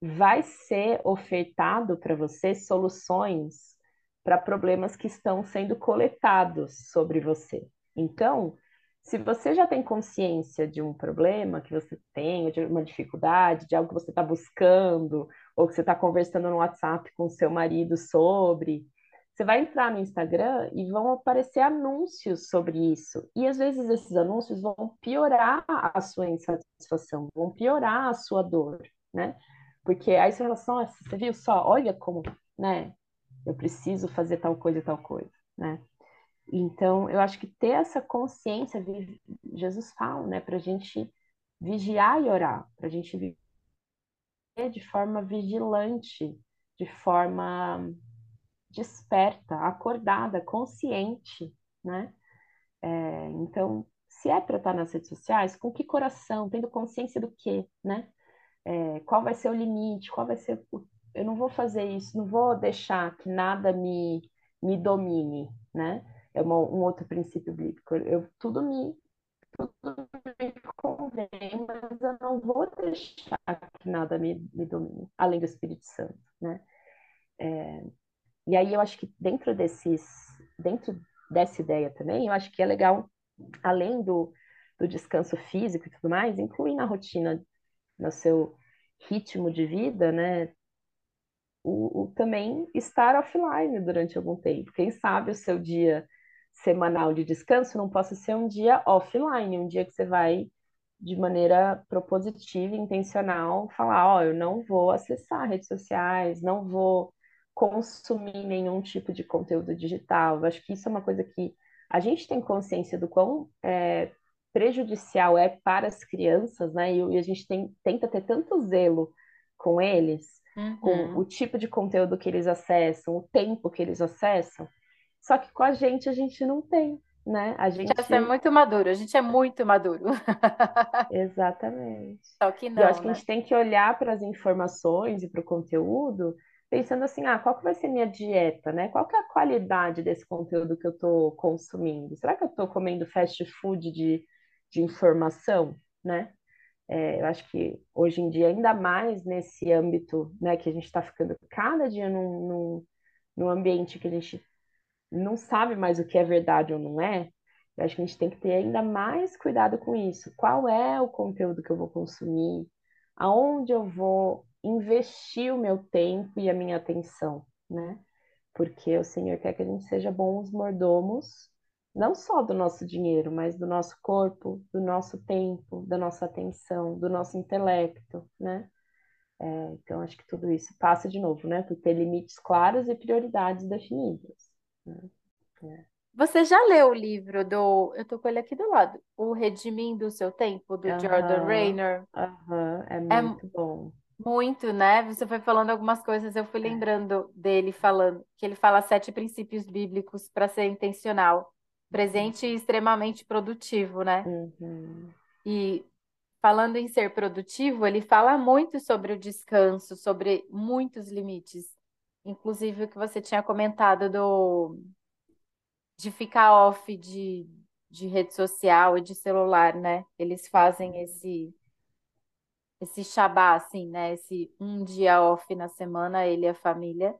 Speaker 2: vai ser ofertado para você soluções para problemas que estão sendo coletados sobre você. Então, se você já tem consciência de um problema que você tem, de uma dificuldade, de algo que você está buscando, ou que você está conversando no WhatsApp com seu marido sobre, você vai entrar no Instagram e vão aparecer anúncios sobre isso. E às vezes esses anúncios vão piorar a sua insatisfação, vão piorar a sua dor, né? Porque aí você fala assim, você viu só, olha como, né? Eu preciso fazer tal coisa e tal coisa, né? Então, eu acho que ter essa consciência, Jesus fala, né, para a gente vigiar e orar, para a gente viver de forma vigilante, de forma desperta, acordada, consciente, né? É, então, se é para estar nas redes sociais, com que coração, tendo consciência do quê, né? É, qual vai ser o limite, qual vai ser o... Eu não vou fazer isso, não vou deixar que nada me, me domine, né? é uma, um outro princípio bíblico. Eu, tudo me tudo me convém, mas eu não vou deixar que nada me, me domine, além do Espírito Santo, né? É, e aí eu acho que dentro desses, dentro dessa ideia também, eu acho que é legal, além do, do descanso físico e tudo mais, incluir na rotina, no seu ritmo de vida, né? O, o, também estar offline durante algum tempo. Quem sabe o seu dia semanal de descanso não possa ser um dia offline, um dia que você vai de maneira propositiva, intencional, falar, ó, oh, eu não vou acessar redes sociais, não vou consumir nenhum tipo de conteúdo digital. Eu acho que isso é uma coisa que a gente tem consciência do quão é, prejudicial é para as crianças, né? E, e a gente tem, tenta ter tanto zelo com eles, uhum. com o tipo de conteúdo que eles acessam, o tempo que eles acessam, só que com a gente a gente não tem, né? A gente
Speaker 1: é muito maduro, a gente é muito maduro.
Speaker 2: Exatamente.
Speaker 1: Só que não.
Speaker 2: eu acho
Speaker 1: né?
Speaker 2: que a né? gente tem que olhar para as informações e para o conteúdo pensando assim, ah, qual que vai ser minha dieta, né? Qual que é a qualidade desse conteúdo que eu estou consumindo? Será que eu estou comendo fast food de, de informação, né? É, eu acho que hoje em dia, ainda mais nesse âmbito, né, que a gente está ficando cada dia num, num, num ambiente que a gente não sabe mais o que é verdade ou não é, eu acho que a gente tem que ter ainda mais cuidado com isso. Qual é o conteúdo que eu vou consumir? Aonde eu vou investir o meu tempo e a minha atenção, né? Porque o Senhor quer que a gente seja bons mordomos, não só do nosso dinheiro, mas do nosso corpo, do nosso tempo, da nossa atenção, do nosso intelecto, né? É, então, acho que tudo isso passa de novo, né? Por ter limites claros e prioridades definidas.
Speaker 1: É. Você já leu o livro do. Eu tô com ele aqui do lado. O Redimindo o Seu Tempo, do Jordan Raynor.
Speaker 2: Aham, é muito bom.
Speaker 1: Muito, né? Você foi falando algumas coisas, eu fui é. lembrando dele falando, que ele fala sete princípios bíblicos para ser intencional, presente e extremamente produtivo, né?
Speaker 2: Uhum.
Speaker 1: E falando em ser produtivo, ele fala muito sobre o descanso, sobre muitos limites. Inclusive o que você tinha comentado do de ficar off de, de rede social e de celular, né? Eles fazem esse esse Shabá, assim, né? Esse um dia off na semana, ele e a família.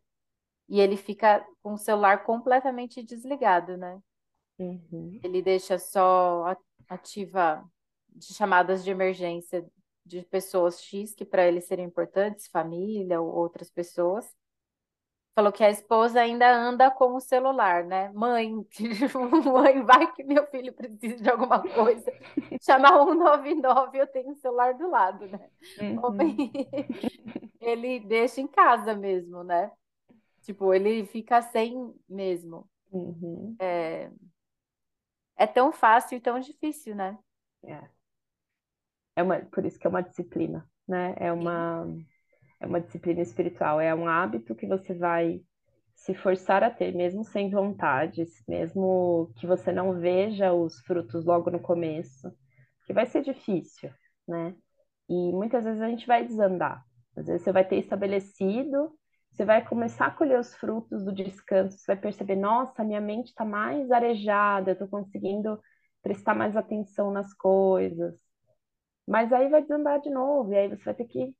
Speaker 1: E ele fica com o celular completamente desligado, né?
Speaker 2: Uhum.
Speaker 1: Ele deixa só ativa de chamadas de emergência de pessoas X que para ele seriam importantes, família ou outras pessoas. Falou que a esposa ainda anda com o celular, né? Mãe, mãe, vai que meu filho precisa de alguma coisa. Chamar 199, eu tenho o celular do lado, né? Uhum. Ele deixa em casa mesmo, né? Tipo, ele fica sem mesmo.
Speaker 2: Uhum.
Speaker 1: É... é tão fácil e tão difícil, né?
Speaker 2: É. é uma, por isso que é uma disciplina, né? É uma. Sim é uma disciplina espiritual, é um hábito que você vai se forçar a ter, mesmo sem vontade, mesmo que você não veja os frutos logo no começo, que vai ser difícil, né? E muitas vezes a gente vai desandar. Às vezes você vai ter estabelecido você vai começar a colher os frutos do descanso, você vai perceber, nossa, minha mente está mais arejada, eu estou conseguindo prestar mais atenção nas coisas. Mas aí vai desandar de novo, e aí você vai ter que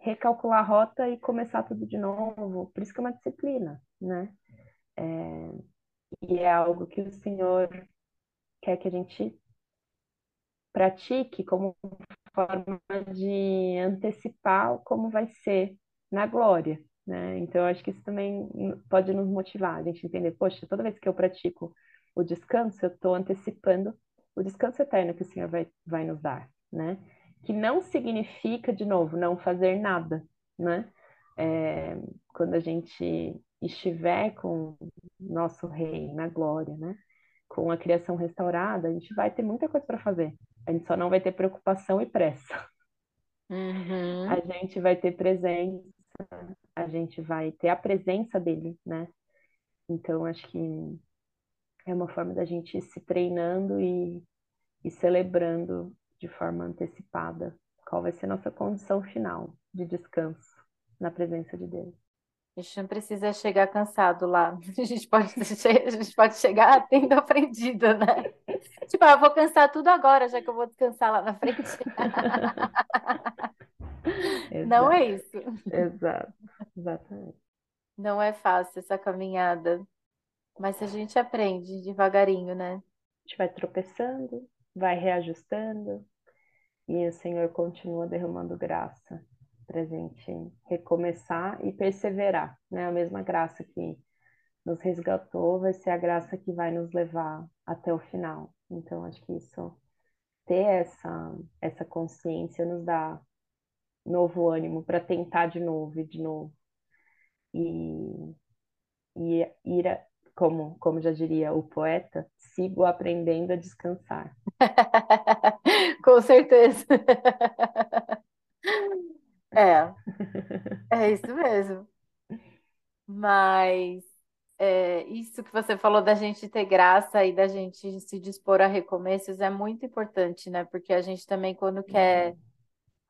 Speaker 2: recalcular a rota e começar tudo de novo. Por isso que é uma disciplina, né? É... E é algo que o Senhor quer que a gente pratique como forma de antecipar como vai ser na glória, né? Então, eu acho que isso também pode nos motivar, a gente entender, poxa, toda vez que eu pratico o descanso, eu estou antecipando o descanso eterno que o Senhor vai, vai nos dar, né? Que não significa, de novo, não fazer nada, né? É, quando a gente estiver com nosso rei na glória, né? Com a criação restaurada, a gente vai ter muita coisa para fazer. A gente só não vai ter preocupação e pressa.
Speaker 1: Uhum.
Speaker 2: A gente vai ter presença, a gente vai ter a presença dele, né? Então, acho que é uma forma da gente ir se treinando e, e celebrando de forma antecipada qual vai ser nossa condição final de descanso na presença de Deus.
Speaker 1: A gente não precisa chegar cansado lá. A gente pode, a gente pode chegar tendo aprendido, né? Tipo, ah, eu vou cansar tudo agora, já que eu vou descansar lá na frente. Não é isso.
Speaker 2: Exato, exatamente.
Speaker 1: Não é fácil essa caminhada. Mas a gente aprende devagarinho, né?
Speaker 2: A gente vai tropeçando, vai reajustando, e o Senhor continua derramando graça para a gente recomeçar e perseverar, né? A mesma graça que nos resgatou vai ser a graça que vai nos levar até o final. Então, acho que isso, ter essa, essa consciência nos dá novo ânimo para tentar de novo e de novo. E, e ir, como, como já diria o poeta, sigo aprendendo a descansar.
Speaker 1: Com certeza. É, é isso mesmo. Mas é, isso que você falou da gente ter graça e da gente se dispor a recomeços é muito importante, né? Porque a gente também, quando quer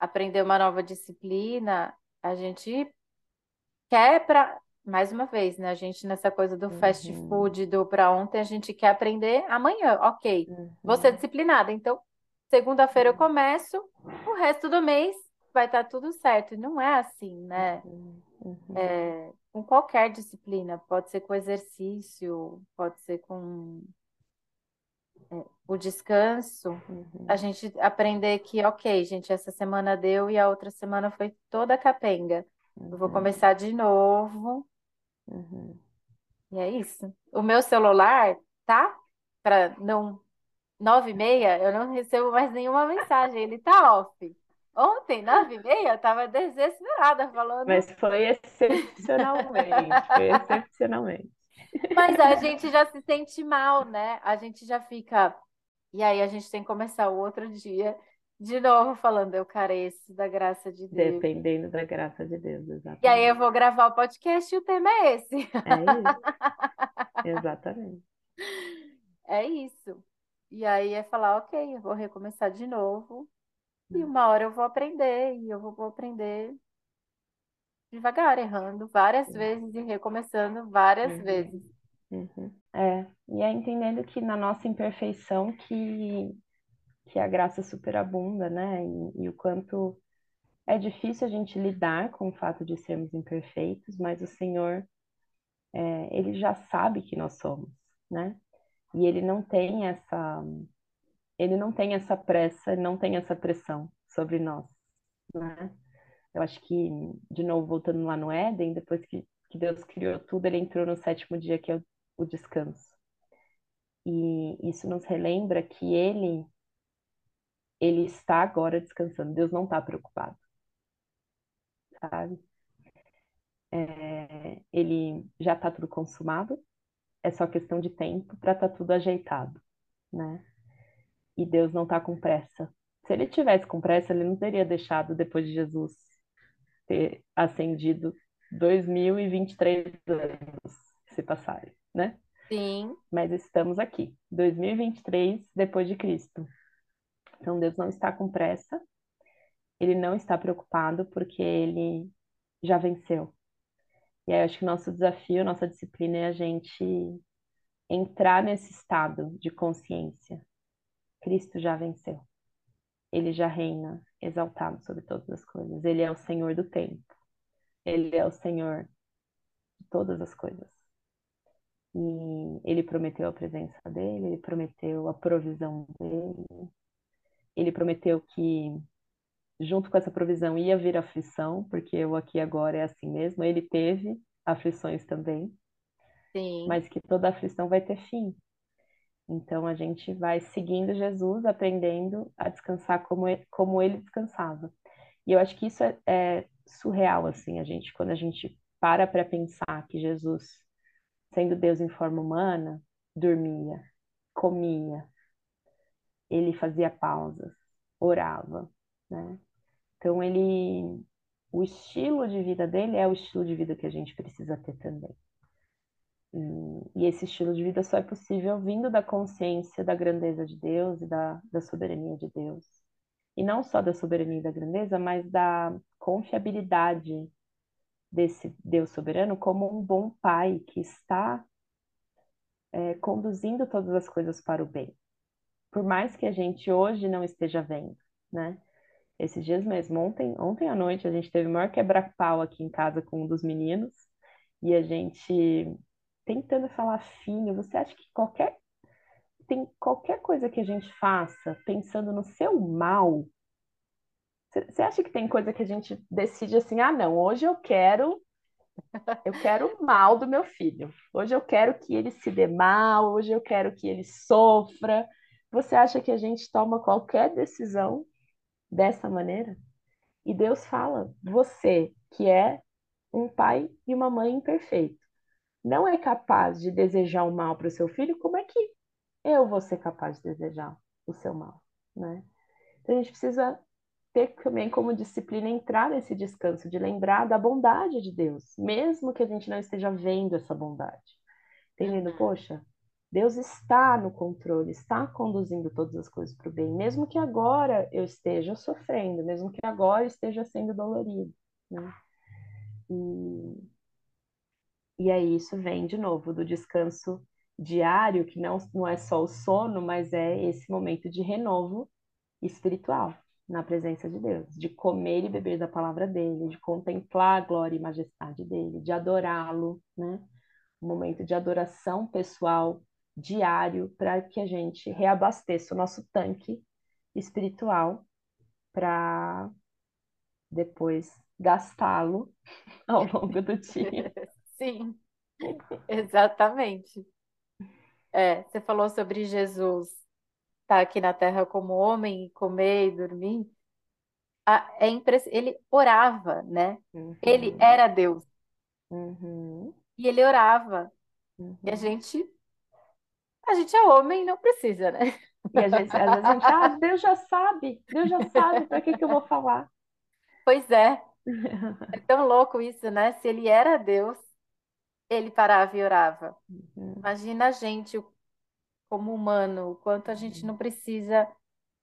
Speaker 1: aprender uma nova disciplina, a gente quer para mais uma vez, né? A gente nessa coisa do fast
Speaker 2: Uhum,
Speaker 1: food, do para ontem, a gente quer aprender amanhã. Ok, vou ser
Speaker 2: uhum,
Speaker 1: disciplinada. Então, segunda-feira eu começo, o resto do mês vai estar tudo certo. E não é assim, né?
Speaker 2: uhum, uhum,
Speaker 1: É, com qualquer disciplina, pode ser com exercício, pode ser com o descanso, a
Speaker 2: uhum,
Speaker 1: gente aprender que, ok, gente, essa semana deu e a outra semana foi toda capenga. Eu vou
Speaker 2: uhum,
Speaker 1: começar de novo.
Speaker 2: uhum.
Speaker 1: E é isso. O meu celular, tá? Para não. Nove e meia, eu não recebo mais nenhuma mensagem. Ele tá off. Ontem, nove e meia, eu tava desesperada falando.
Speaker 2: Mas foi excepcionalmente, foi excepcionalmente.
Speaker 1: Mas a gente já se sente mal, né? A gente já fica. E aí a gente tem que começar o outro dia de novo falando, eu careço da graça de Deus.
Speaker 2: Dependendo da graça de Deus,
Speaker 1: E aí eu
Speaker 2: exatamente.
Speaker 1: vou gravar o podcast e o tema é esse.
Speaker 2: É isso, exatamente.
Speaker 1: É isso. E aí é falar, ok, eu vou recomeçar de novo. E uma hora eu vou aprender, e eu vou, vou aprender devagar, errando várias vezes e recomeçando várias
Speaker 2: Uhum,
Speaker 1: vezes.
Speaker 2: uhum. É, e é entendendo que na nossa imperfeição que, que a graça superabunda, né? E, e o quanto é difícil a gente lidar com o fato de sermos imperfeitos, mas o Senhor, é, ele já sabe que nós somos, né? E ele não tem essa, ele não tem essa pressa, não tem essa pressão sobre nós, né? Eu acho que, de novo, voltando lá no Éden, depois que, que Deus criou tudo, ele entrou no sétimo dia, que é o, o descanso. E isso nos relembra que ele, ele está agora descansando. Deus não está preocupado, sabe? É, ele já está tudo consumado, é só questão de tempo para estar tá tudo ajeitado, né? E Deus não está com pressa. Se ele tivesse com pressa, ele não teria deixado depois de Jesus ter ascendido 2023 anos se passarem, né?
Speaker 1: Sim.
Speaker 2: Mas estamos aqui, 2023 depois de Cristo. Então Deus não está com pressa, ele não está preocupado porque ele já venceu. E aí, acho que o nosso desafio, nossa disciplina é a gente entrar nesse estado de consciência. Cristo já venceu. Ele já reina exaltado sobre todas as coisas. Ele é o Senhor do tempo. Ele é o Senhor de todas as coisas. E ele prometeu a presença dele, ele prometeu a provisão dele, ele prometeu que junto com essa provisão ia vir aflição, porque o aqui agora é assim mesmo. Ele teve aflições também,
Speaker 1: Sim.
Speaker 2: mas que toda aflição vai ter fim. Então a gente vai seguindo Jesus, aprendendo a descansar como ele, como ele descansava. E eu acho que isso é, é surreal, assim, a gente, quando a gente para para pensar que Jesus, sendo Deus em forma humana, dormia, comia, ele fazia pausas, orava, né? Então ele, o estilo de vida dele é o estilo de vida que a gente precisa ter também. E, e esse estilo de vida só é possível vindo da consciência da grandeza de Deus e da, da soberania de Deus. E não só da soberania e da grandeza, mas da confiabilidade desse Deus soberano como um bom pai que está é, conduzindo todas as coisas para o bem. Por mais que a gente hoje não esteja vendo, né? Esses dias mesmo, ontem, ontem à noite, a gente teve o maior quebra-pau aqui em casa com um dos meninos e a gente tentando falar fino. Você acha que qualquer tem qualquer coisa que a gente faça pensando no seu mal? Você acha que tem coisa que a gente decide assim, ah, não, hoje eu quero eu quero o mal do meu filho. Hoje eu quero que ele se dê mal, hoje eu quero que ele sofra. Você acha que a gente toma qualquer decisão dessa maneira? E Deus fala: você, que é um pai e uma mãe imperfeito, não é capaz de desejar o mal para o seu filho, como é que eu vou ser capaz de desejar o seu mal, né? Então a gente precisa ter também como disciplina entrar nesse descanso, de lembrar da bondade de Deus, mesmo que a gente não esteja vendo essa bondade. Entendendo? Poxa, Deus está no controle, está conduzindo todas as coisas para o bem, mesmo que agora eu esteja sofrendo, mesmo que agora esteja sendo dolorido. Né? E, e aí isso vem de novo do descanso diário, que não, não é só o sono, mas é esse momento de renovo espiritual na presença de Deus, de comer e beber da palavra dele, de contemplar a glória e majestade dele, de adorá-lo, né? Um momento de adoração pessoal diário para que a gente reabasteça o nosso tanque espiritual para depois gastá-lo ao longo do dia.
Speaker 1: Sim, exatamente. É, você falou sobre Jesus estar tá aqui na Terra como homem, comer e dormir. Ah, é impress... Ele orava, né? Uhum. Ele era Deus.
Speaker 2: Uhum.
Speaker 1: E ele orava. Uhum. E a gente. A gente é homem, não precisa, né?
Speaker 2: E a gente, às vezes a gente, ah, Deus já sabe, Deus já sabe, para que que eu vou falar?
Speaker 1: Pois é. É tão louco isso, né? Se ele era Deus, ele parava e orava. Uhum. Imagina a gente, como humano, o quanto a gente não precisa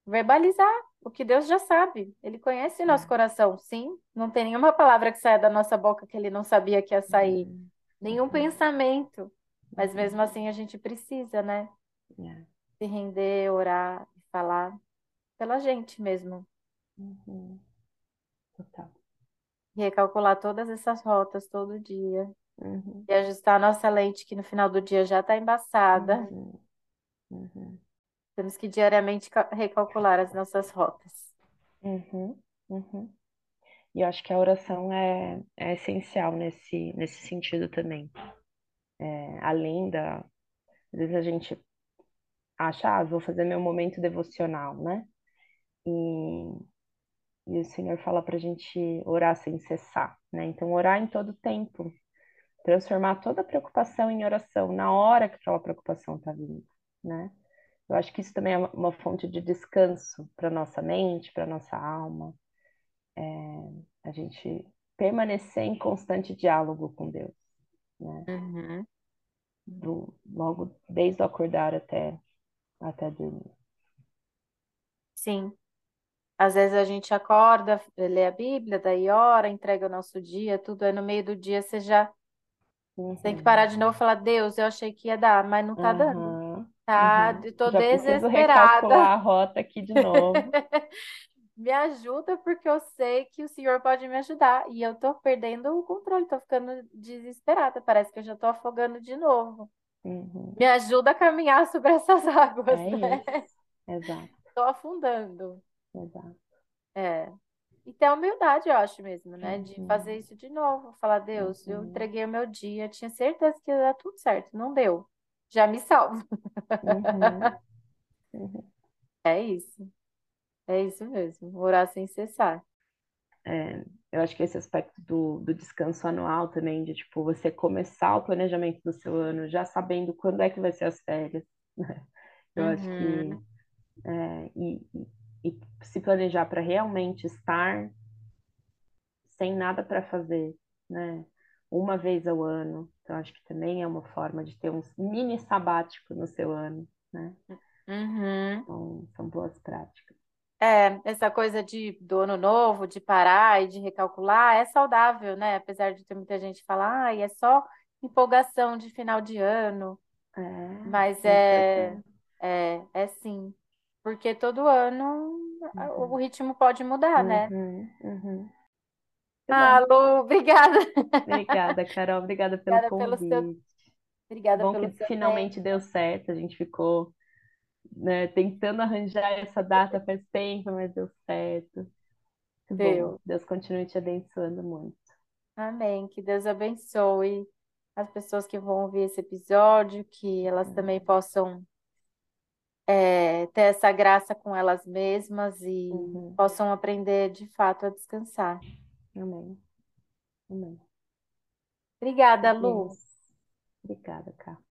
Speaker 1: verbalizar o que Deus já sabe. Ele conhece o nosso é. coração, sim. Não tem nenhuma palavra que saia da nossa boca que ele não sabia que ia sair. Uhum. Nenhum uhum. pensamento. Mas mesmo assim a gente precisa, né?
Speaker 2: É.
Speaker 1: Se render, orar e falar pela gente mesmo.
Speaker 2: Total.
Speaker 1: E recalcular todas essas rotas todo dia.
Speaker 2: Uhum.
Speaker 1: E ajustar a nossa lente, que no final do dia já está embaçada.
Speaker 2: Uhum. Uhum.
Speaker 1: Temos que diariamente recalcular as nossas rotas.
Speaker 2: Uhum. Uhum. E eu acho que a oração é, é essencial nesse, nesse sentido também. É, além da. Às vezes a gente acha, ah, vou fazer meu momento devocional, né? E, e o Senhor fala para a gente orar sem cessar, né? Então, orar em todo tempo, transformar toda preocupação em oração na hora que aquela preocupação está vindo, né? Eu acho que isso também é uma fonte de descanso para nossa mente, para nossa alma. É, a gente permanecer em constante diálogo com Deus, né?
Speaker 1: Uhum.
Speaker 2: Do, logo desde o acordar até até dormir.
Speaker 1: Sim. Às vezes a gente acorda, lê a Bíblia, daí ora, entrega o nosso dia, tudo, aí no meio do dia você já Você tem que parar de novo e falar, Deus, eu achei que ia dar, mas não tá dando.
Speaker 2: Uhum.
Speaker 1: Tá,
Speaker 2: Uhum.
Speaker 1: tô
Speaker 2: Já preciso
Speaker 1: desesperada.
Speaker 2: recalcular a rota aqui de novo.
Speaker 1: Me ajuda porque eu sei que o Senhor pode me ajudar. E eu tô perdendo o controle, tô ficando desesperada. Parece que eu já tô afogando de novo.
Speaker 2: Uhum.
Speaker 1: Me ajuda a caminhar sobre essas águas,
Speaker 2: É
Speaker 1: né?
Speaker 2: isso. Exato,
Speaker 1: Tô afundando.
Speaker 2: exato.
Speaker 1: É. E ter humildade, eu acho mesmo, né? De
Speaker 2: Uhum.
Speaker 1: fazer isso de novo. Falar, Deus, eu
Speaker 2: Uhum.
Speaker 1: entreguei o meu dia, tinha certeza que ia dar tudo certo. Não deu. Já me salvo.
Speaker 2: Uhum. Uhum.
Speaker 1: É isso. É isso mesmo. Orar sem cessar.
Speaker 2: É, eu acho que esse aspecto do, do descanso anual também, de tipo, você começar o planejamento do seu ano já sabendo quando é que vai ser as férias, né? Eu acho que
Speaker 1: Uhum.
Speaker 2: é, e, e- e se planejar para realmente estar sem nada para fazer, né? Uma vez ao ano. Então, acho que também é uma forma de ter um mini sabático no seu ano, né?
Speaker 1: Uhum.
Speaker 2: Então, são boas práticas.
Speaker 1: É, essa coisa de do ano novo, de parar e de recalcular, é saudável, né? Apesar de ter muita gente falar, ah, é só empolgação de final de ano.
Speaker 2: É,
Speaker 1: Mas
Speaker 2: é
Speaker 1: é, é, sim. Porque todo ano o
Speaker 2: Uhum,
Speaker 1: ritmo pode mudar, né?
Speaker 2: uhum, uhum. Muito
Speaker 1: Ah. Lu, obrigada.
Speaker 2: Obrigada, Carol. Obrigada pelo
Speaker 1: Obrigada pelo seu,
Speaker 2: convite.
Speaker 1: obrigada
Speaker 2: Bom
Speaker 1: pelo
Speaker 2: que finalmente
Speaker 1: tempo.
Speaker 2: deu certo. A gente ficou, né, tentando arranjar essa data faz tempo, mas deu certo. Bom.
Speaker 1: Deu.
Speaker 2: Deus continue te abençoando muito.
Speaker 1: Amém. Que Deus abençoe as pessoas que vão ouvir esse episódio, que elas também possam é, ter essa graça com elas mesmas e
Speaker 2: Uhum.
Speaker 1: possam aprender de fato a descansar.
Speaker 2: Amém. Amém.
Speaker 1: Obrigada, Lu.
Speaker 2: Obrigada, Cá.